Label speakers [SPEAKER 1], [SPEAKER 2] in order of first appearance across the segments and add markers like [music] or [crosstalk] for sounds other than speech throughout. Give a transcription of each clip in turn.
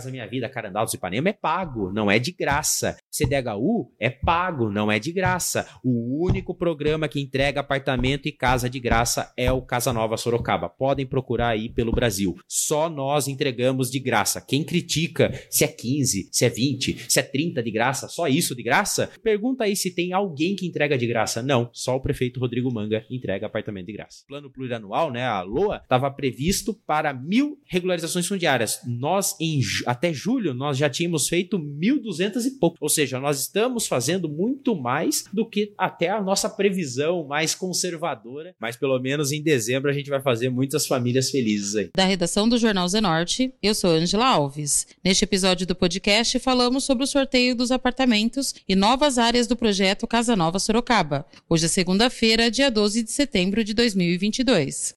[SPEAKER 1] Casa Minha Vida, Carandal do Ipanema é pago, não é de graça. CDHU é pago, não é de graça. O único programa que entrega apartamento e casa de graça é o Casa Nova Sorocaba. Podem procurar aí pelo Brasil. Só nós entregamos de graça. Quem critica se é 15, se é 20, se é 30 de graça, só isso de graça, pergunta aí se tem alguém que entrega de graça. Não, só o prefeito Rodrigo Manga entrega apartamento de graça. Plano plurianual, né, a LOA, estava previsto para mil regularizações fundiárias. Nós, em, até julho, nós já tínhamos feito 1.200 e pouco. Ou seja, nós estamos fazendo muito mais do que até a nossa previsão mais conservadora. Mas pelo menos em dezembro a gente vai fazer muitas famílias felizes aí.
[SPEAKER 2] Da redação do Jornal Zenorte, eu sou Angela Alves. Neste episódio do podcast falamos sobre o sorteio dos apartamentos e novas áreas do projeto Casa Nova Sorocaba. Hoje é segunda-feira, dia 12 de setembro de 2022.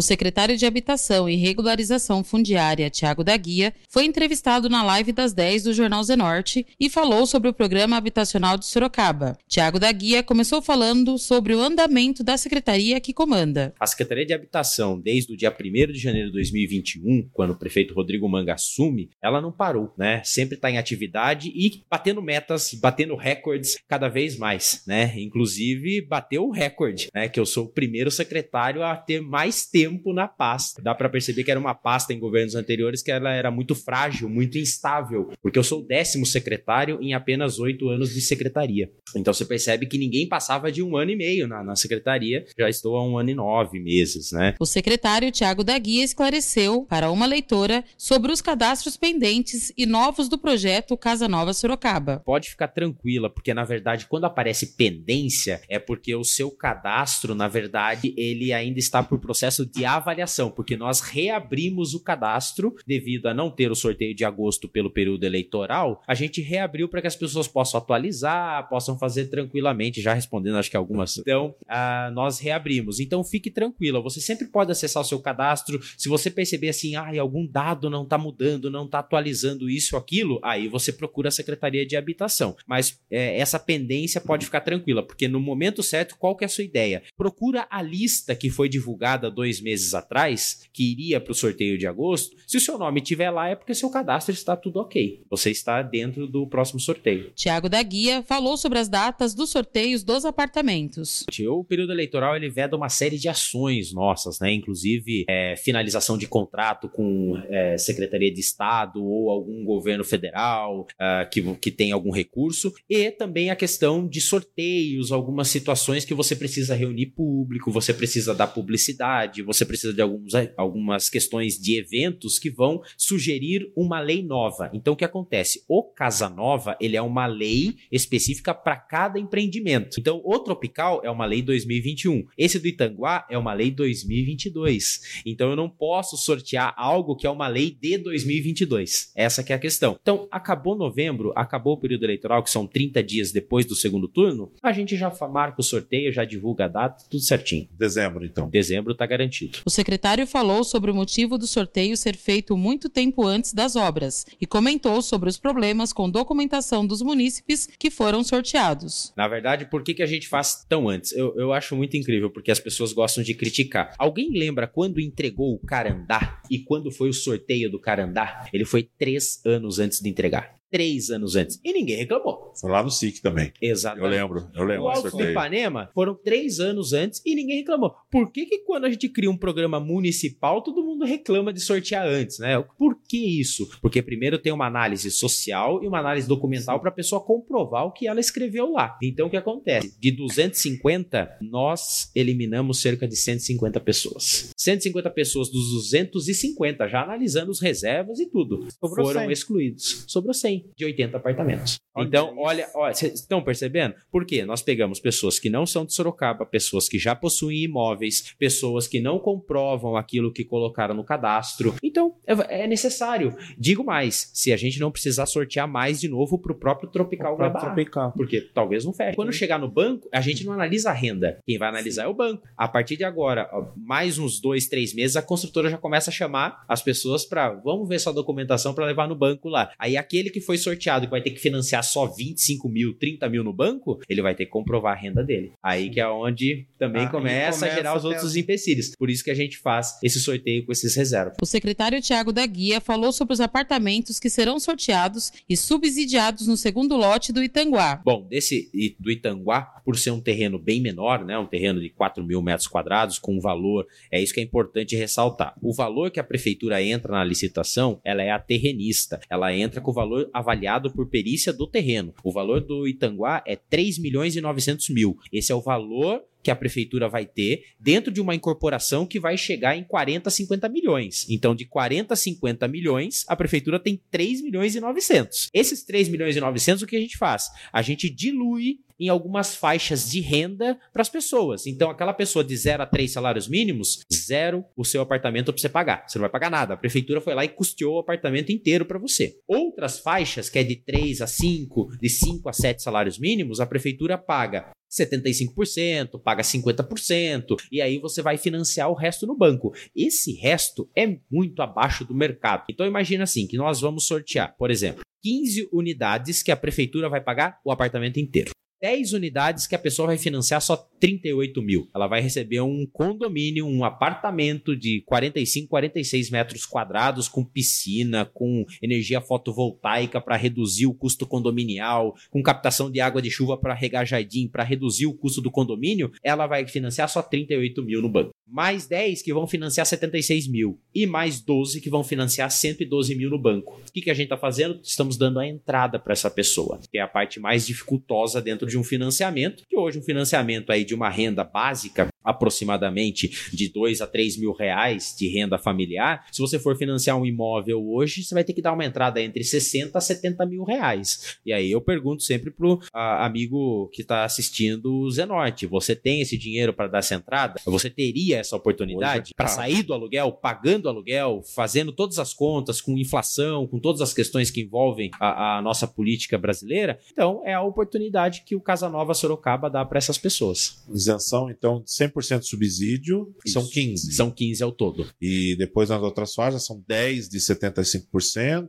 [SPEAKER 2] O secretário de Habitação e Regularização Fundiária, Tiago da Guia, foi entrevistado na live das 10 do Jornal Zenorte e falou sobre o programa habitacional de Sorocaba. Tiago da Guia começou falando sobre o andamento da secretaria que comanda.
[SPEAKER 1] A Secretaria de Habitação, desde o dia 1 de janeiro de 2021, quando o prefeito Rodrigo Manga assume, ela não parou, né? Sempre está em atividade e batendo metas, batendo recordes cada vez mais, né? Inclusive, bateu o recorde, né? Que eu sou o primeiro secretário a ter mais tempo tempo na pasta. Dá para perceber que era uma pasta em governos anteriores que ela era muito frágil, muito instável, porque eu sou o décimo secretário em apenas oito anos de secretaria. Então você percebe que ninguém passava de um ano e meio na, na secretaria, já estou há um ano e nove meses, né?
[SPEAKER 2] O secretário Tiago da Guia esclareceu para uma leitora sobre os cadastros pendentes e novos do projeto Casa Nova Sorocaba.
[SPEAKER 1] Pode ficar tranquila, porque na verdade quando aparece pendência é porque o seu cadastro, na verdade, ele ainda está por processo de avaliação, porque nós reabrimos o cadastro devido a não ter o sorteio de agosto pelo período eleitoral. A gente reabriu para que as pessoas possam atualizar, possam fazer tranquilamente, já respondendo acho que algumas. Então, uh, nós reabrimos. Então, fique tranquila, você sempre pode acessar o seu cadastro. Se você perceber assim, ah, algum dado não está mudando, não está atualizando isso ou aquilo, aí você procura a Secretaria de Habitação. Mas é, essa pendência pode ficar tranquila, porque no momento certo, qual que é a sua ideia? Procura a lista que foi divulgada dois meses atrás, que iria para o sorteio de agosto, se o seu nome estiver lá é porque seu cadastro está tudo ok. Você está dentro do próximo sorteio.
[SPEAKER 2] Tiago da Guia falou sobre as datas dos sorteios dos apartamentos.
[SPEAKER 1] O período eleitoral ele veda uma série de ações nossas, né? Inclusive é, finalização de contrato com é, Secretaria de Estado ou algum governo federal uh, que, que tem algum recurso, e também a questão de sorteios, algumas situações que você precisa reunir público, você precisa dar publicidade, você precisa de alguns, algumas questões de eventos que vão sugerir uma lei nova. Então, o que acontece? O Casa Nova, ele é uma lei específica para cada empreendimento. Então, o Tropical é uma lei 2021. Esse do Itanguá é uma lei 2022. Então, eu não posso sortear algo que é uma lei de 2022. Essa que é a questão. Então, acabou novembro, acabou o período eleitoral, que são 30 dias depois do segundo turno, a gente já marca o sorteio, já divulga a data, tudo certinho.
[SPEAKER 3] Dezembro, então.
[SPEAKER 1] Dezembro tá garantido sentido.
[SPEAKER 2] O secretário falou sobre o motivo do sorteio ser feito muito tempo antes das obras e comentou sobre os problemas com documentação dos munícipes que foram sorteados.
[SPEAKER 1] Na verdade, por que, que a gente faz tão antes? Eu, eu acho muito incrível, porque as pessoas gostam de criticar. Alguém lembra quando entregou o Carandá e quando foi o sorteio do Carandá? Ele foi três anos antes de entregar três anos antes. E ninguém reclamou.
[SPEAKER 3] Foi lá no SIC também.
[SPEAKER 1] Exato.
[SPEAKER 3] Eu lembro, eu lembro.
[SPEAKER 1] O Alto de Ipanema foram três anos antes e ninguém reclamou. Por que que quando a gente cria um programa municipal, todo mundo reclama de sortear antes, né? Por que isso? Porque primeiro tem uma análise social e uma análise documental para a pessoa comprovar o que ela escreveu lá. Então o que acontece? De 250, nós eliminamos cerca de 150 pessoas. 150 pessoas dos 250, já analisando os reservas e tudo, Sobrou foram 100. excluídos. Sobrou 100 de 80 apartamentos. Olha então, isso. olha, olha, vocês estão percebendo? Por quê? Nós pegamos pessoas que não são de Sorocaba, pessoas que já possuem imóveis, pessoas que não comprovam aquilo que colocaram no cadastro. Então, é, é necessário. Digo mais, se a gente não precisar sortear mais de novo para o próprio Tropical
[SPEAKER 3] próprio Tropical.
[SPEAKER 1] Porque talvez não feche. Quando chegar no banco, a gente não analisa a renda. Quem vai analisar é o banco. A partir de agora, mais uns dois, três meses, a construtora já começa a chamar as pessoas para vamos ver sua documentação para levar no banco lá. Aí aquele que foi foi sorteado que vai ter que financiar só 25 mil, 30 mil no banco, ele vai ter que comprovar a renda dele. Aí que é onde também
[SPEAKER 4] Aí
[SPEAKER 1] começa, a
[SPEAKER 4] começa
[SPEAKER 1] gerar os
[SPEAKER 4] a
[SPEAKER 1] outros empecilhos. Por isso que a gente faz esse sorteio com esses reservas.
[SPEAKER 2] O secretário Tiago da Guia falou sobre os apartamentos que serão sorteados e subsidiados no segundo lote do Itanguá.
[SPEAKER 1] Bom, desse do Itanguá, por ser um terreno bem menor, né, um terreno de 4 mil metros quadrados, com um valor, é isso que é importante ressaltar. O valor que a prefeitura entra na licitação, ela é a terrenista. Ela entra com o valor avaliado por perícia do terreno. O valor do Itanguá é 3 milhões e 900 mil. Esse é o valor que a prefeitura vai ter dentro de uma incorporação que vai chegar em 40, 50 milhões. Então, de 40 a 50 milhões, a prefeitura tem 3 milhões e 900. Esses 3 milhões e 900, o que a gente faz? A gente dilui em algumas faixas de renda para as pessoas. Então, aquela pessoa de 0 a 3 salários mínimos, zero o seu apartamento para você pagar. Você não vai pagar nada. A prefeitura foi lá e custeou o apartamento inteiro para você. Outras faixas, que é de 3 a 5, de 5 a 7 salários mínimos, a prefeitura paga 75%, paga 50%, e aí você vai financiar o resto no banco. Esse resto é muito abaixo do mercado. Então imagina assim, que nós vamos sortear, por exemplo, 15 unidades que a prefeitura vai pagar o apartamento inteiro. 10 unidades que a pessoa vai financiar só 38 mil. Ela vai receber um condomínio, um apartamento de 45, 46 metros quadrados, com piscina, com energia fotovoltaica para reduzir o custo condominial, com captação de água de chuva para regar jardim, para reduzir o custo do condomínio. Ela vai financiar só 38 mil no banco. Mais 10 que vão financiar 76 mil. E mais 12 que vão financiar 112 mil no banco. O que, que a gente está fazendo? Estamos dando a entrada para essa pessoa, que é a parte mais dificultosa dentro de um financiamento, que hoje um financiamento aí de uma renda básica, aproximadamente de 2 a 3 mil reais de renda familiar, se você for financiar um imóvel hoje, você vai ter que dar uma entrada entre 60 a 70 mil reais. E aí eu pergunto sempre pro amigo que está assistindo o Zenorte, você tem esse dinheiro para dar essa entrada? Você teria essa oportunidade para
[SPEAKER 3] caro.
[SPEAKER 1] sair do aluguel, pagando aluguel, fazendo todas as contas com inflação, com todas as questões que envolvem a, a nossa política brasileira? Então é a oportunidade que o Casa Nova Sorocaba dá para essas pessoas.
[SPEAKER 3] Isenção, então, 100% subsídio, são
[SPEAKER 1] Isso.
[SPEAKER 3] 15.
[SPEAKER 1] São 15 ao todo.
[SPEAKER 3] E depois nas outras faixas são 10 de 75%,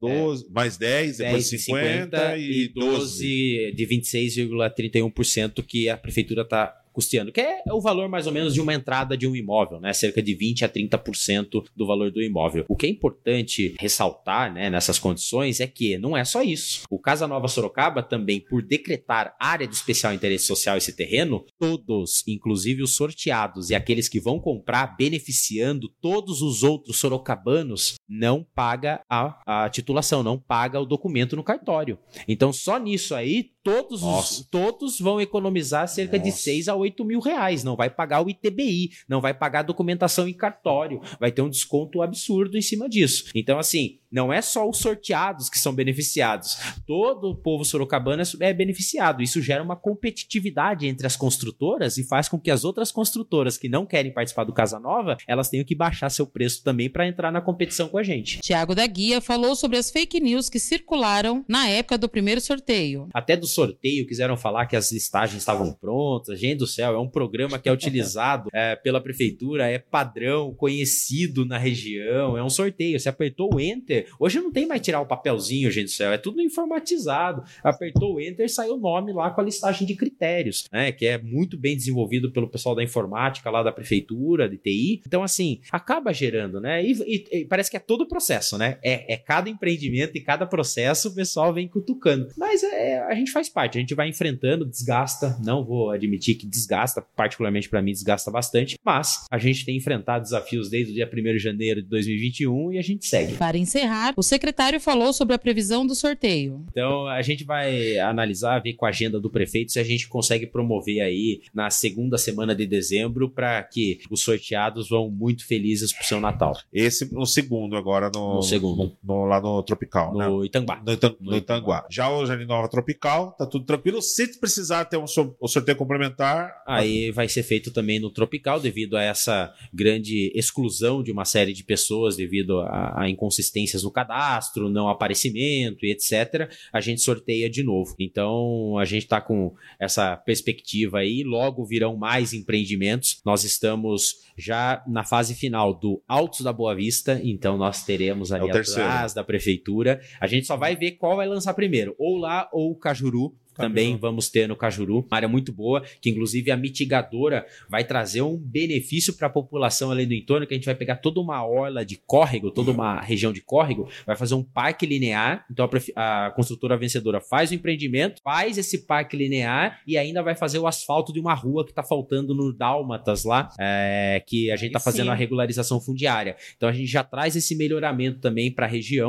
[SPEAKER 3] 12, mais 10, depois
[SPEAKER 1] 10 de
[SPEAKER 3] 50, e 12.
[SPEAKER 1] de 26,31% que a prefeitura está custeando, que é o valor mais ou menos de uma entrada de um imóvel, né? Cerca de 20 a 30% do valor do imóvel. O que é importante ressaltar, né, nessas condições é que não é só isso. O Casa Nova Sorocaba também, por decretar área de especial interesse social esse terreno, todos, inclusive os sorteados e aqueles que vão comprar, beneficiando todos os outros sorocabanos, não paga a, a titulação, não paga o documento no cartório. Então, só nisso aí, todos, os, todos vão economizar cerca de
[SPEAKER 3] Nossa.
[SPEAKER 1] 6 a 8 mil reais. Não vai pagar o ITBI, não vai pagar a documentação em cartório, vai ter um desconto absurdo em cima disso. Então, assim, não é só os sorteados que são beneficiados. Todo o povo sorocabano é beneficiado. Isso gera uma competitividade entre as construtoras e faz com que as outras construtoras que não querem participar do Casa Nova, elas tenham que baixar seu preço também para entrar na competição com a gente.
[SPEAKER 2] Tiago da Guia falou sobre as fake news que circularam na época do primeiro sorteio.
[SPEAKER 1] Até do sorteio quiseram falar que as listagens estavam prontas. Gente do céu, é um programa que é utilizado [laughs] é, pela prefeitura, é padrão, conhecido na região, é um sorteio. Você apertou o enter, hoje não tem mais tirar o papelzinho, gente do céu, é tudo informatizado. Apertou o enter, saiu o nome lá com a listagem de critérios, né? Que é muito bem desenvolvido pelo pessoal da informática lá da prefeitura, de TI. Então, assim, acaba gerando, né? E, e- e parece que é todo o processo, né? É, é cada empreendimento e cada processo o pessoal vem cutucando. Mas é, a gente faz parte, a gente vai enfrentando, desgasta. Não vou admitir que desgasta, particularmente para mim, desgasta bastante. Mas a gente tem enfrentado desafios desde o dia 1 de janeiro de 2021 e a gente segue.
[SPEAKER 2] Para encerrar, o secretário falou sobre a previsão do sorteio.
[SPEAKER 1] Então a gente vai analisar, ver com a agenda do prefeito se a gente consegue promover aí na segunda semana de dezembro para que os sorteados vão muito felizes pro seu Natal.
[SPEAKER 3] Esse no segundo, agora no,
[SPEAKER 1] No segundo.
[SPEAKER 3] no- no- lá no Tropical, né?
[SPEAKER 1] No Itambá.
[SPEAKER 3] No, Itan- No Itanguá. Já o Jardim Nova Tropical, tá tudo tranquilo. Se precisar ter um so- o sorteio complementar,
[SPEAKER 1] Aí vai ser feito também no Tropical, devido a essa grande exclusão de uma série de pessoas, devido a, a inconsistências no cadastro, não aparecimento e etc., a gente sorteia de novo. Então, a gente está com essa perspectiva aí, logo virão mais empreendimentos. Nós estamos já na fase final do Altos da Boa Vista, então nós teremos ali
[SPEAKER 3] é
[SPEAKER 1] atrás da prefeitura. A gente só vai ver qual vai lançar primeiro, ou lá ou o Cajuru, também vamos ter no Cajuru, uma área muito boa, que inclusive a mitigadora vai trazer um benefício para a população ali do entorno, que a gente vai pegar toda uma orla de córrego, toda uma região de córrego, vai fazer um parque linear. Então a, a construtora vencedora faz o empreendimento, faz esse parque linear e ainda vai fazer o asfalto de uma rua que está faltando no Dálmatas lá, é, que a gente está fazendo a regularização fundiária. Então a gente já traz esse melhoramento também para a região.